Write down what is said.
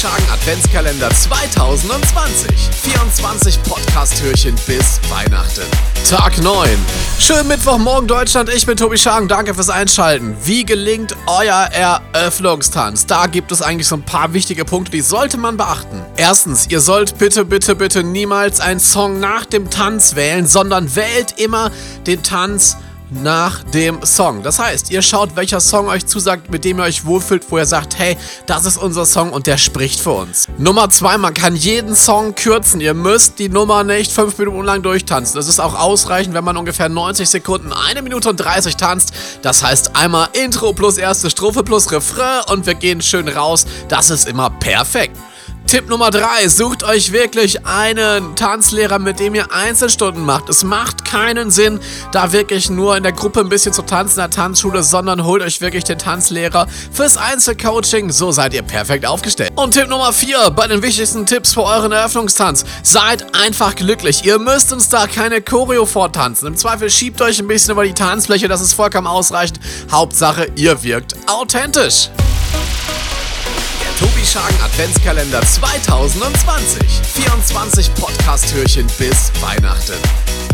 Schagen Adventskalender 2020. 24 Podcast-Türchen bis Weihnachten. Tag 9. Schönen Mittwochmorgen Deutschland, ich bin Tobi Schagen, danke fürs Einschalten. Wie gelingt euer Eröffnungstanz? Da gibt es eigentlich so ein paar wichtige Punkte, die sollte man beachten. Erstens, ihr sollt bitte, bitte, bitte niemals einen Song nach dem Tanz wählen, sondern wählt immer den Tanz nach dem Song. Das heißt, ihr schaut, welcher Song euch zusagt, mit dem ihr euch wohlfühlt, wo ihr sagt, hey, das ist unser Song und der spricht für uns. Nummer zwei, man kann jeden Song kürzen. Ihr müsst die Nummer nicht fünf Minuten lang durchtanzen. Das ist auch ausreichend, wenn man ungefähr 90 Sekunden, eine Minute und 30 tanzt. Das heißt einmal Intro plus erste Strophe plus Refrain und wir gehen schön raus. Das ist immer perfekt. Tipp Nummer 3. Sucht euch wirklich einen Tanzlehrer, mit dem ihr Einzelstunden macht. Es macht keinen Sinn, da wirklich nur in der Gruppe ein bisschen zu tanzen in der Tanzschule, sondern holt euch wirklich den Tanzlehrer fürs Einzelcoaching. So seid ihr perfekt aufgestellt. Und Tipp Nummer 4. Bei den wichtigsten Tipps für euren Eröffnungstanz. Seid einfach glücklich. Ihr müsst uns da keine Choreo vortanzen. Im Zweifel schiebt euch ein bisschen über die Tanzfläche, das ist vollkommen ausreichend. Hauptsache, ihr wirkt authentisch. Schagen Adventskalender 2020. 24 Podcast-Türchen bis Weihnachten.